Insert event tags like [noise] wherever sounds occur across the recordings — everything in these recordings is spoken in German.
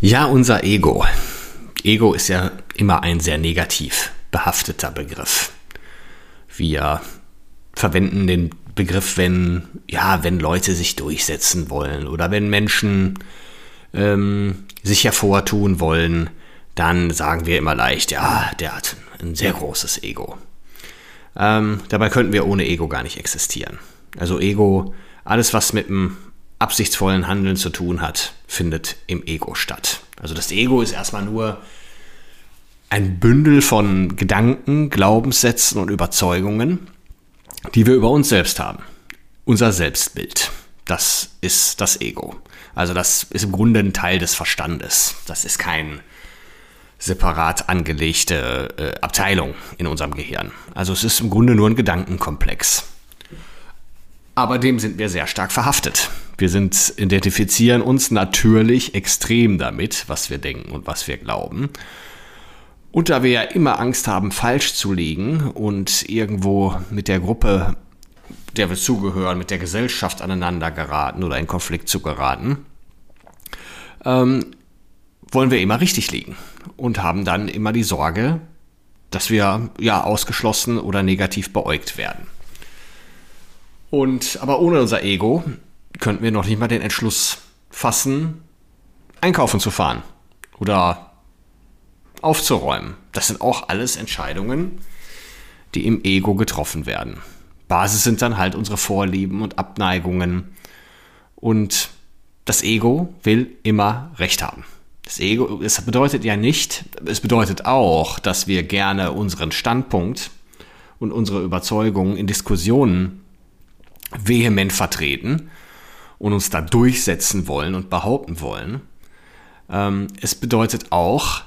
Ja, unser Ego. Ego ist ja immer ein sehr negativ behafteter Begriff. Wir verwenden den Begriff, wenn, ja, wenn Leute sich durchsetzen wollen oder wenn Menschen ähm, sich hervortun wollen, dann sagen wir immer leicht, ja, der hat ein sehr großes Ego. Ähm, dabei könnten wir ohne Ego gar nicht existieren. Also Ego, alles was mit dem absichtsvollen Handeln zu tun hat, findet im Ego statt. Also das Ego ist erstmal nur ein Bündel von Gedanken, Glaubenssätzen und Überzeugungen, die wir über uns selbst haben. Unser Selbstbild. Das ist das Ego. Also das ist im Grunde ein Teil des Verstandes. Das ist kein separat angelegte äh, Abteilung in unserem Gehirn. Also es ist im Grunde nur ein Gedankenkomplex. Aber dem sind wir sehr stark verhaftet. Wir sind, identifizieren uns natürlich extrem damit, was wir denken und was wir glauben. Und da wir ja immer Angst haben, falsch zu liegen und irgendwo mit der Gruppe, der wir zugehören, mit der Gesellschaft aneinander geraten oder in Konflikt zu geraten, ähm, wollen wir immer richtig liegen und haben dann immer die Sorge, dass wir ja ausgeschlossen oder negativ beäugt werden. Und aber ohne unser Ego könnten wir noch nicht mal den Entschluss fassen, einkaufen zu fahren oder aufzuräumen. Das sind auch alles Entscheidungen, die im Ego getroffen werden. Basis sind dann halt unsere Vorlieben und Abneigungen. Und das Ego will immer Recht haben. Das Ego, es bedeutet ja nicht, es bedeutet auch, dass wir gerne unseren Standpunkt und unsere Überzeugungen in Diskussionen vehement vertreten und uns da durchsetzen wollen und behaupten wollen. Ähm, es bedeutet auch,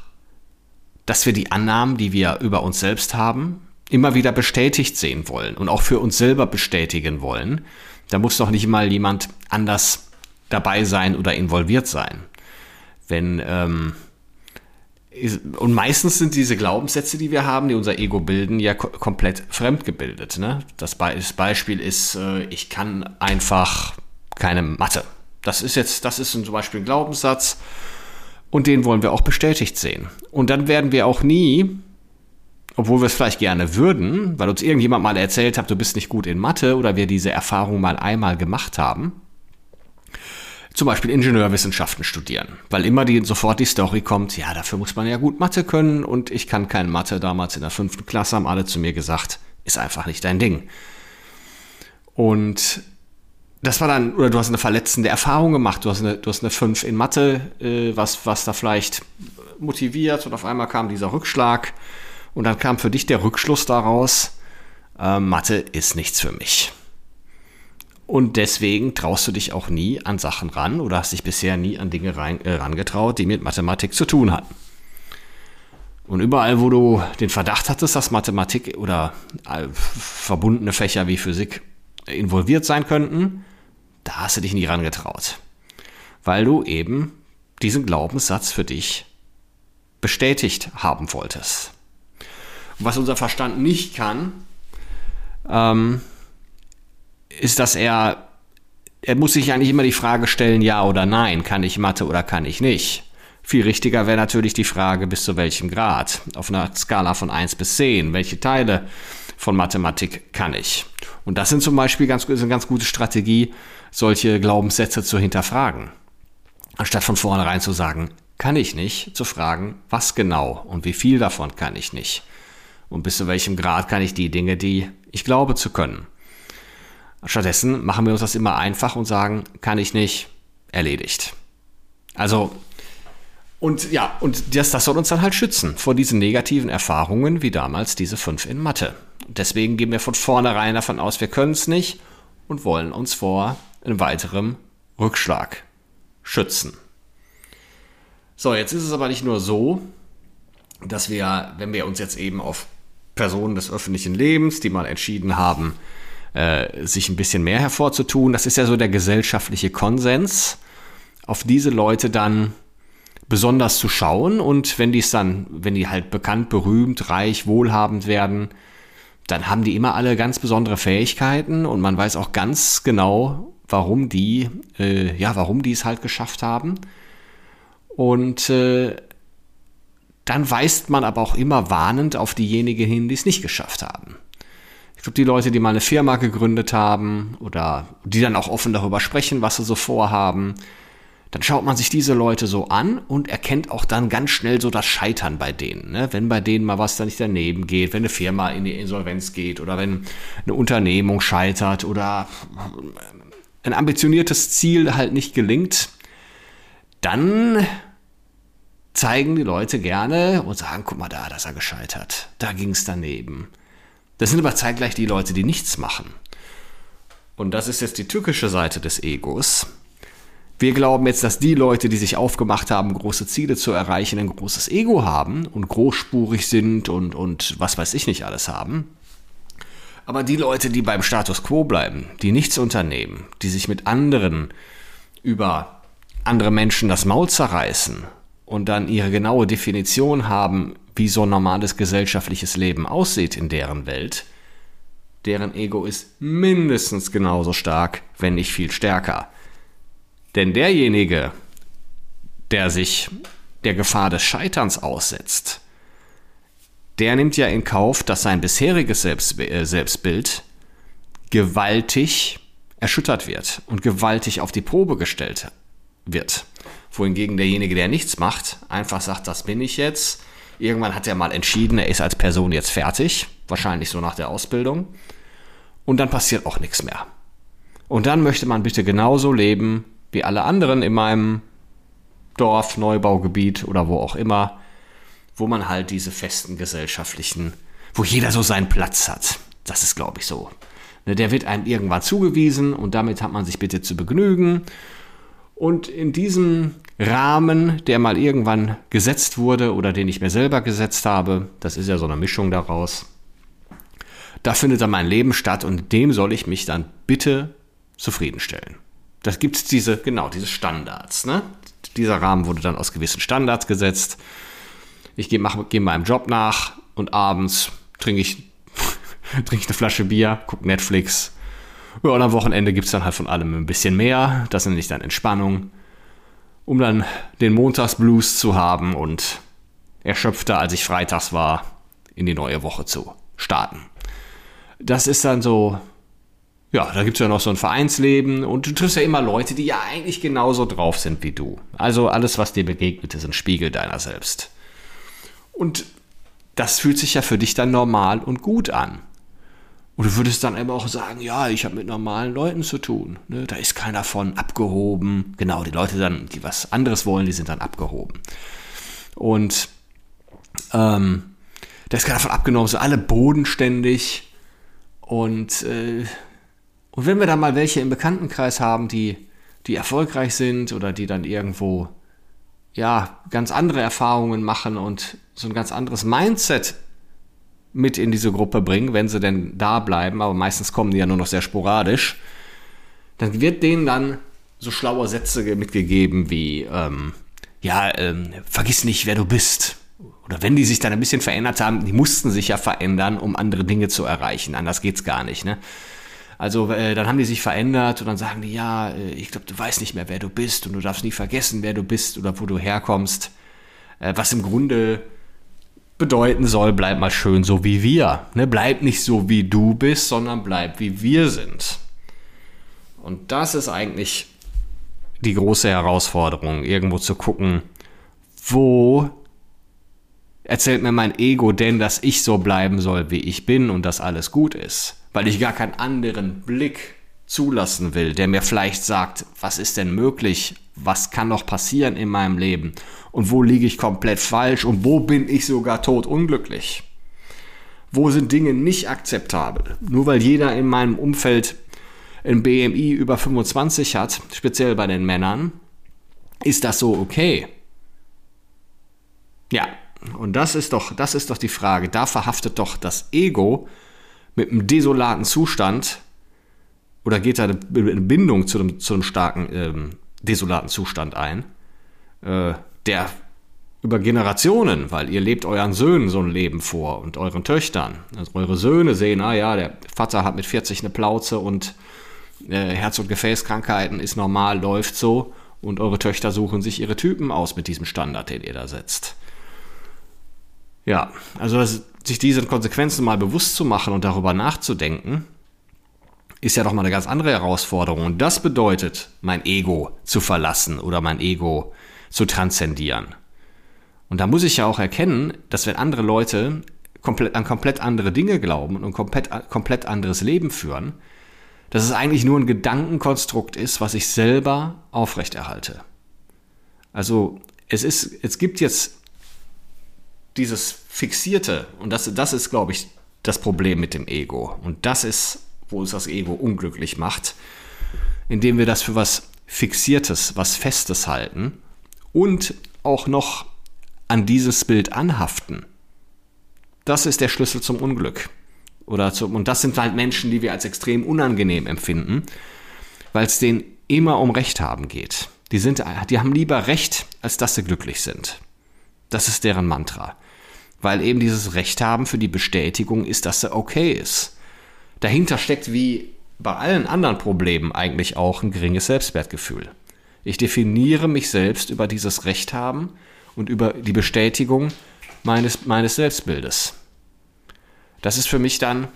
dass wir die Annahmen, die wir über uns selbst haben, immer wieder bestätigt sehen wollen und auch für uns selber bestätigen wollen. Da muss doch nicht mal jemand anders dabei sein oder involviert sein. Wenn ähm, und meistens sind diese Glaubenssätze, die wir haben, die unser Ego bilden, ja komplett fremdgebildet. Ne? Das, Be das Beispiel ist, äh, ich kann einfach keine Mathe. Das ist jetzt, das ist zum Beispiel ein Glaubenssatz und den wollen wir auch bestätigt sehen. Und dann werden wir auch nie, obwohl wir es vielleicht gerne würden, weil uns irgendjemand mal erzählt hat, du bist nicht gut in Mathe oder wir diese Erfahrung mal einmal gemacht haben, zum Beispiel Ingenieurwissenschaften studieren, weil immer die, sofort die Story kommt, ja, dafür muss man ja gut Mathe können und ich kann keine Mathe. Damals in der fünften Klasse haben alle zu mir gesagt, ist einfach nicht dein Ding. Und das war dann, oder du hast eine verletzende Erfahrung gemacht, du hast eine, du hast eine 5 in Mathe, äh, was, was da vielleicht motiviert und auf einmal kam dieser Rückschlag und dann kam für dich der Rückschluss daraus, äh, Mathe ist nichts für mich. Und deswegen traust du dich auch nie an Sachen ran oder hast dich bisher nie an Dinge rein, äh, rangetraut, die mit Mathematik zu tun hatten. Und überall, wo du den Verdacht hattest, dass Mathematik oder äh, verbundene Fächer wie Physik involviert sein könnten, da hast du dich nie rangetraut. Weil du eben diesen Glaubenssatz für dich bestätigt haben wolltest. Und was unser Verstand nicht kann, ähm, ist, dass er, er muss sich eigentlich immer die Frage stellen, ja oder nein, kann ich Mathe oder kann ich nicht. Viel richtiger wäre natürlich die Frage, bis zu welchem Grad. Auf einer Skala von 1 bis 10. Welche Teile von Mathematik kann ich? Und das sind zum Beispiel ganz, ist eine ganz gute Strategie, solche Glaubenssätze zu hinterfragen. Anstatt von vornherein zu sagen, kann ich nicht, zu fragen, was genau und wie viel davon kann ich nicht. Und bis zu welchem Grad kann ich die Dinge, die ich glaube zu können. Stattdessen machen wir uns das immer einfach und sagen, kann ich nicht, erledigt. Also, und ja, und das, das soll uns dann halt schützen vor diesen negativen Erfahrungen, wie damals diese fünf in Mathe. Deswegen gehen wir von vornherein davon aus, wir können es nicht und wollen uns vor einem weiteren Rückschlag schützen. So, jetzt ist es aber nicht nur so, dass wir, wenn wir uns jetzt eben auf Personen des öffentlichen Lebens, die mal entschieden haben, äh, sich ein bisschen mehr hervorzutun, das ist ja so der gesellschaftliche Konsens, auf diese Leute dann besonders zu schauen und wenn die es dann, wenn die halt bekannt, berühmt, reich, wohlhabend werden, dann haben die immer alle ganz besondere Fähigkeiten und man weiß auch ganz genau, warum die, äh, ja, warum die es halt geschafft haben. Und äh, dann weist man aber auch immer warnend auf diejenigen hin, die es nicht geschafft haben. Ich glaube, die Leute, die mal eine Firma gegründet haben oder die dann auch offen darüber sprechen, was sie so vorhaben, dann schaut man sich diese Leute so an und erkennt auch dann ganz schnell so das Scheitern bei denen. Ne? Wenn bei denen mal was da nicht daneben geht, wenn eine Firma in die Insolvenz geht oder wenn eine Unternehmung scheitert oder ein ambitioniertes Ziel halt nicht gelingt, dann zeigen die Leute gerne und sagen, guck mal da, da ist er gescheitert. Da ging es daneben. Das sind aber zeitgleich die Leute, die nichts machen. Und das ist jetzt die tückische Seite des Egos. Wir glauben jetzt, dass die Leute, die sich aufgemacht haben, große Ziele zu erreichen, ein großes Ego haben und großspurig sind und, und was weiß ich nicht alles haben. Aber die Leute, die beim Status quo bleiben, die nichts unternehmen, die sich mit anderen über andere Menschen das Maul zerreißen und dann ihre genaue Definition haben, wie so ein normales gesellschaftliches Leben aussieht in deren Welt, deren Ego ist mindestens genauso stark, wenn nicht viel stärker. Denn derjenige, der sich der Gefahr des Scheiterns aussetzt, der nimmt ja in Kauf, dass sein bisheriges Selbst, äh, Selbstbild gewaltig erschüttert wird und gewaltig auf die Probe gestellt wird wohingegen derjenige, der nichts macht, einfach sagt, das bin ich jetzt. Irgendwann hat er mal entschieden, er ist als Person jetzt fertig, wahrscheinlich so nach der Ausbildung. Und dann passiert auch nichts mehr. Und dann möchte man bitte genauso leben wie alle anderen in meinem Dorf, Neubaugebiet oder wo auch immer, wo man halt diese festen gesellschaftlichen, wo jeder so seinen Platz hat. Das ist, glaube ich, so. Ne, der wird einem irgendwann zugewiesen und damit hat man sich bitte zu begnügen. Und in diesem Rahmen, der mal irgendwann gesetzt wurde oder den ich mir selber gesetzt habe, das ist ja so eine Mischung daraus, da findet dann mein Leben statt und dem soll ich mich dann bitte zufriedenstellen. Das gibt es diese, genau, diese Standards. Ne? Dieser Rahmen wurde dann aus gewissen Standards gesetzt. Ich gehe geh meinem Job nach und abends trinke ich, [laughs] trinke ich eine Flasche Bier, gucke Netflix, ja, und am Wochenende gibt es dann halt von allem ein bisschen mehr. Das nenne ich dann Entspannung, um dann den Montagsblues zu haben und erschöpfter, als ich freitags war, in die neue Woche zu starten. Das ist dann so, ja, da gibt es ja noch so ein Vereinsleben und du triffst ja immer Leute, die ja eigentlich genauso drauf sind wie du. Also alles, was dir begegnet, ist ein Spiegel deiner selbst. Und das fühlt sich ja für dich dann normal und gut an. Und du würdest dann eben auch sagen, ja, ich habe mit normalen Leuten zu tun. Ne? Da ist keiner von abgehoben. Genau, die Leute dann, die was anderes wollen, die sind dann abgehoben. Und ähm, da ist keiner von abgenommen, so alle bodenständig. Und, äh, und wenn wir dann mal welche im Bekanntenkreis haben, die, die erfolgreich sind oder die dann irgendwo ja, ganz andere Erfahrungen machen und so ein ganz anderes Mindset mit in diese Gruppe bringen, wenn sie denn da bleiben, aber meistens kommen die ja nur noch sehr sporadisch, dann wird denen dann so schlaue Sätze mitgegeben wie, ähm, ja, ähm, vergiss nicht, wer du bist. Oder wenn die sich dann ein bisschen verändert haben, die mussten sich ja verändern, um andere Dinge zu erreichen. Anders geht's gar nicht, ne? Also äh, dann haben die sich verändert und dann sagen die, ja, äh, ich glaube, du weißt nicht mehr, wer du bist und du darfst nie vergessen, wer du bist oder wo du herkommst. Äh, was im Grunde bedeuten soll, bleib mal schön so wie wir. Ne? Bleib nicht so wie du bist, sondern bleib wie wir sind. Und das ist eigentlich die große Herausforderung, irgendwo zu gucken, wo erzählt mir mein Ego denn, dass ich so bleiben soll, wie ich bin und dass alles gut ist, weil ich gar keinen anderen Blick zulassen will, der mir vielleicht sagt, was ist denn möglich, was kann noch passieren in meinem Leben und wo liege ich komplett falsch und wo bin ich sogar tot unglücklich. Wo sind Dinge nicht akzeptabel? Nur weil jeder in meinem Umfeld ein BMI über 25 hat, speziell bei den Männern, Ist das so okay? Ja, und das ist doch, das ist doch die Frage. Da verhaftet doch das Ego mit einem desolaten Zustand oder geht da eine Bindung zu einem, zu einem starken ähm, desolaten Zustand ein, äh, der über Generationen, weil ihr lebt euren Söhnen so ein Leben vor und euren Töchtern. Also eure Söhne sehen, ah ja, der Vater hat mit 40 eine Plauze und äh, Herz- und Gefäßkrankheiten ist normal, läuft so und eure Töchter suchen sich ihre Typen aus mit diesem Standard, den ihr da setzt. Ja, also sich diese Konsequenzen mal bewusst zu machen und darüber nachzudenken, ist ja doch mal eine ganz andere Herausforderung. Und das bedeutet, mein Ego zu verlassen oder mein Ego zu transzendieren. Und da muss ich ja auch erkennen, dass wenn andere Leute komplett, an komplett andere Dinge glauben und ein komplett, komplett anderes Leben führen, dass es eigentlich nur ein Gedankenkonstrukt ist, was ich selber aufrechterhalte. Also es ist, es gibt jetzt dieses Fixierte und das, das ist, glaube ich, das Problem mit dem Ego. Und das ist wo uns das Ego unglücklich macht, indem wir das für was Fixiertes, was Festes halten und auch noch an dieses Bild anhaften. Das ist der Schlüssel zum Unglück. Oder zum, und das sind halt Menschen, die wir als extrem unangenehm empfinden, weil es denen immer um Recht haben geht. Die, sind, die haben lieber Recht, als dass sie glücklich sind. Das ist deren Mantra. Weil eben dieses Recht haben für die Bestätigung ist, dass sie okay ist dahinter steckt wie bei allen anderen Problemen eigentlich auch ein geringes Selbstwertgefühl. Ich definiere mich selbst über dieses Recht haben und über die Bestätigung meines, meines Selbstbildes. Das ist für mich dann,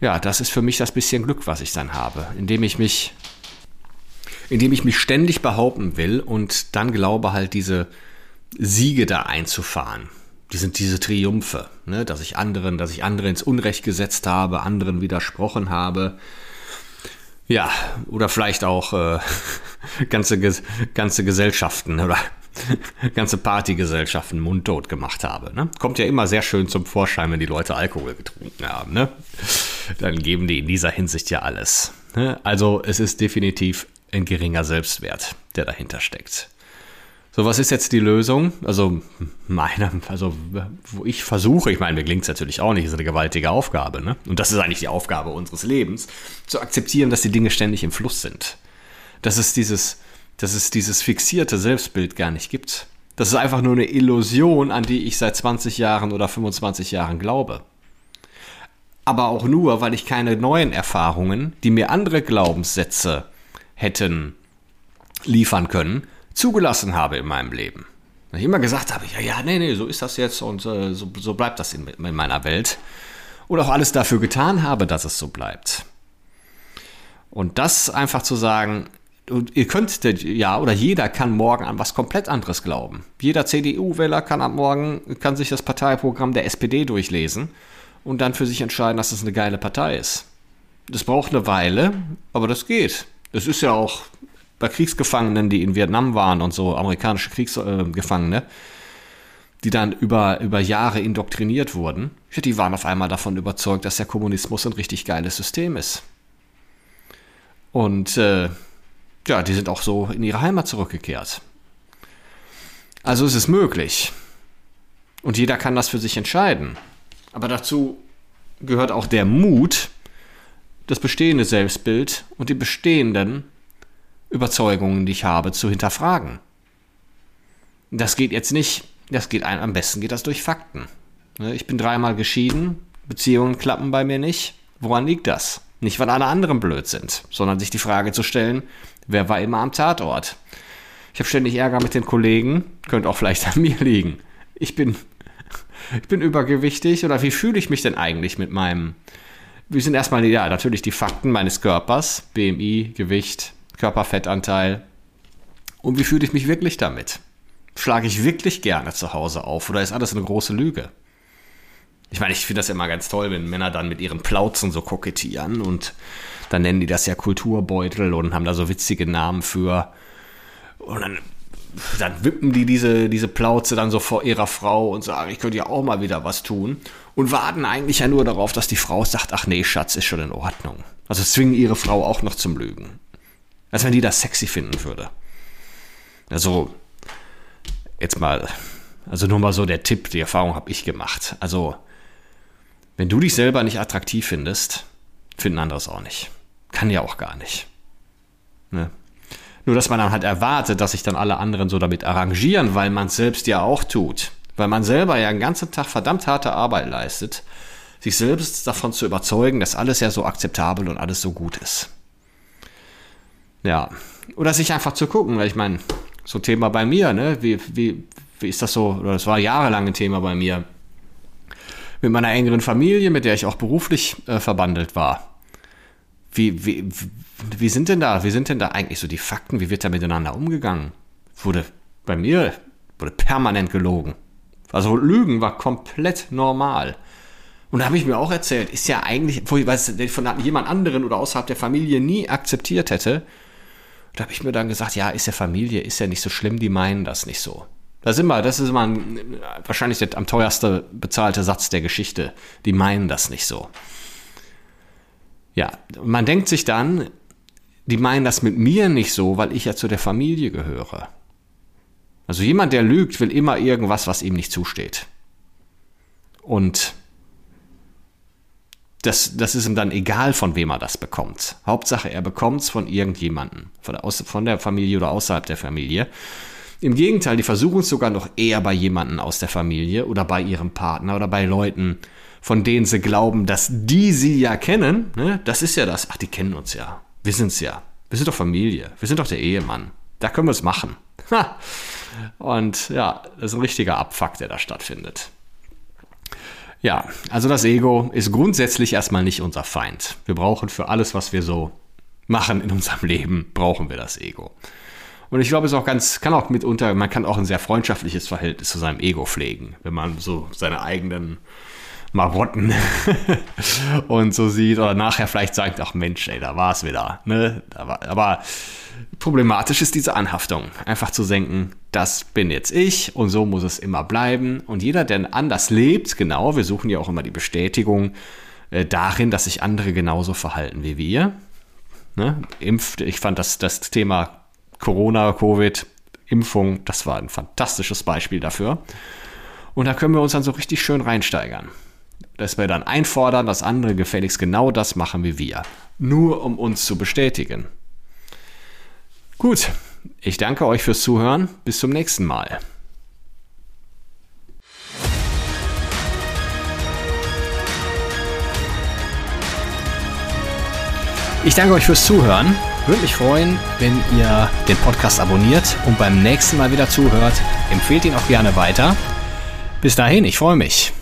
ja, das ist für mich das bisschen Glück, was ich dann habe, indem ich mich, indem ich mich ständig behaupten will und dann glaube halt diese Siege da einzufahren die sind diese Triumphe, ne? dass ich anderen, dass ich andere ins Unrecht gesetzt habe, anderen widersprochen habe. Ja, oder vielleicht auch äh, [laughs] ganze, ganze Gesellschaften oder [laughs] ganze Partygesellschaften mundtot gemacht habe. Ne? Kommt ja immer sehr schön zum Vorschein, wenn die Leute Alkohol getrunken haben. Ne? Dann geben die in dieser Hinsicht ja alles. Ne? Also es ist definitiv ein geringer Selbstwert, der dahinter steckt. So, was ist jetzt die Lösung? Also, meine, also, wo ich versuche, ich meine, mir klingt es natürlich auch nicht, ist eine gewaltige Aufgabe, ne? Und das ist eigentlich die Aufgabe unseres Lebens, zu akzeptieren, dass die Dinge ständig im Fluss sind. Dass es dieses, dass es dieses fixierte Selbstbild gar nicht gibt. Das ist einfach nur eine Illusion, an die ich seit 20 Jahren oder 25 Jahren glaube. Aber auch nur, weil ich keine neuen Erfahrungen, die mir andere Glaubenssätze hätten liefern können, zugelassen habe in meinem Leben. Ich immer gesagt habe, ja, ja, nee, nee, so ist das jetzt und äh, so, so bleibt das in, in meiner Welt. Und auch alles dafür getan habe, dass es so bleibt. Und das einfach zu sagen, und ihr könnt, ja, oder jeder kann morgen an was komplett anderes glauben. Jeder CDU-Wähler kann ab morgen, kann sich das Parteiprogramm der SPD durchlesen und dann für sich entscheiden, dass es eine geile Partei ist. Das braucht eine Weile, aber das geht. Das ist ja auch bei Kriegsgefangenen, die in Vietnam waren und so, amerikanische Kriegsgefangene, die dann über, über Jahre indoktriniert wurden, die waren auf einmal davon überzeugt, dass der Kommunismus ein richtig geiles System ist. Und äh, ja, die sind auch so in ihre Heimat zurückgekehrt. Also ist es möglich. Und jeder kann das für sich entscheiden. Aber dazu gehört auch der Mut, das bestehende Selbstbild und die bestehenden Überzeugungen, die ich habe, zu hinterfragen. Das geht jetzt nicht, das geht ein, am besten geht das durch Fakten. Ne, ich bin dreimal geschieden, Beziehungen klappen bei mir nicht. Woran liegt das? Nicht, weil alle anderen blöd sind, sondern sich die Frage zu stellen, wer war immer am Tatort? Ich habe ständig Ärger mit den Kollegen, könnte auch vielleicht an [laughs] mir liegen. Ich bin, [laughs] ich bin übergewichtig oder wie fühle ich mich denn eigentlich mit meinem, wie sind erstmal, ja, natürlich die Fakten meines Körpers, BMI, Gewicht, Körperfettanteil. Und wie fühle ich mich wirklich damit? Schlage ich wirklich gerne zu Hause auf oder ist alles eine große Lüge? Ich meine, ich finde das ja immer ganz toll, wenn Männer dann mit ihren Plauzen so kokettieren und dann nennen die das ja Kulturbeutel und haben da so witzige Namen für. Und dann, dann wippen die diese, diese Plauze dann so vor ihrer Frau und sagen, ich könnte ja auch mal wieder was tun. Und warten eigentlich ja nur darauf, dass die Frau sagt, ach nee, Schatz, ist schon in Ordnung. Also zwingen ihre Frau auch noch zum Lügen. Als wenn die das sexy finden würde. Also, jetzt mal, also nur mal so der Tipp, die Erfahrung habe ich gemacht. Also, wenn du dich selber nicht attraktiv findest, finden andere es auch nicht. Kann ja auch gar nicht. Ne? Nur, dass man dann halt erwartet, dass sich dann alle anderen so damit arrangieren, weil man es selbst ja auch tut. Weil man selber ja den ganzen Tag verdammt harte Arbeit leistet, sich selbst davon zu überzeugen, dass alles ja so akzeptabel und alles so gut ist. Ja. Oder sich einfach zu gucken, weil ich meine, so Thema bei mir, ne? Wie, wie, wie ist das so? Oder das war jahrelang ein Thema bei mir. Mit meiner engeren Familie, mit der ich auch beruflich äh, verbandelt war. Wie, wie, wie sind denn da, wie sind denn da eigentlich so die Fakten? Wie wird da miteinander umgegangen? Wurde bei mir wurde permanent gelogen. Also Lügen war komplett normal. Und da habe ich mir auch erzählt, ist ja eigentlich, wo ich weiß, von jemand anderen oder außerhalb der Familie nie akzeptiert hätte. Da habe ich mir dann gesagt, ja, ist ja Familie, ist ja nicht so schlimm, die meinen das nicht so. Da sind wir, das ist immer ein, wahrscheinlich der am teuerste bezahlte Satz der Geschichte. Die meinen das nicht so. Ja, man denkt sich dann, die meinen das mit mir nicht so, weil ich ja zu der Familie gehöre. Also jemand, der lügt, will immer irgendwas, was ihm nicht zusteht. Und das, das ist ihm dann egal, von wem er das bekommt. Hauptsache, er bekommt es von irgendjemandem, von der, von der Familie oder außerhalb der Familie. Im Gegenteil, die versuchen es sogar noch eher bei jemandem aus der Familie oder bei ihrem Partner oder bei Leuten, von denen sie glauben, dass die sie ja kennen. Ne? Das ist ja das. Ach, die kennen uns ja. Wir sind's ja. Wir sind doch Familie. Wir sind doch der Ehemann. Da können wir es machen. Ha. Und ja, das ist ein richtiger Abfuck, der da stattfindet. Ja, also das Ego ist grundsätzlich erstmal nicht unser Feind. Wir brauchen für alles, was wir so machen in unserem Leben, brauchen wir das Ego. Und ich glaube, es auch ganz, kann auch mitunter, man kann auch ein sehr freundschaftliches Verhältnis zu seinem Ego pflegen, wenn man so seine eigenen Marotten [laughs] und so sieht oder nachher vielleicht sagt, ach Mensch, ey, da war es wieder. Ne? aber problematisch ist diese Anhaftung. Einfach zu denken, das bin jetzt ich und so muss es immer bleiben. Und jeder, der anders lebt, genau, wir suchen ja auch immer die Bestätigung äh, darin, dass sich andere genauso verhalten wie wir. Ne? Impft, ich fand das, das Thema Corona, Covid, Impfung, das war ein fantastisches Beispiel dafür. Und da können wir uns dann so richtig schön reinsteigern. Dass wir dann einfordern, dass andere gefälligst genau das machen wie wir. Nur um uns zu bestätigen. Gut, ich danke euch fürs Zuhören. Bis zum nächsten Mal. Ich danke euch fürs Zuhören. Würde mich freuen, wenn ihr den Podcast abonniert und beim nächsten Mal wieder zuhört. Empfehlt ihn auch gerne weiter. Bis dahin, ich freue mich.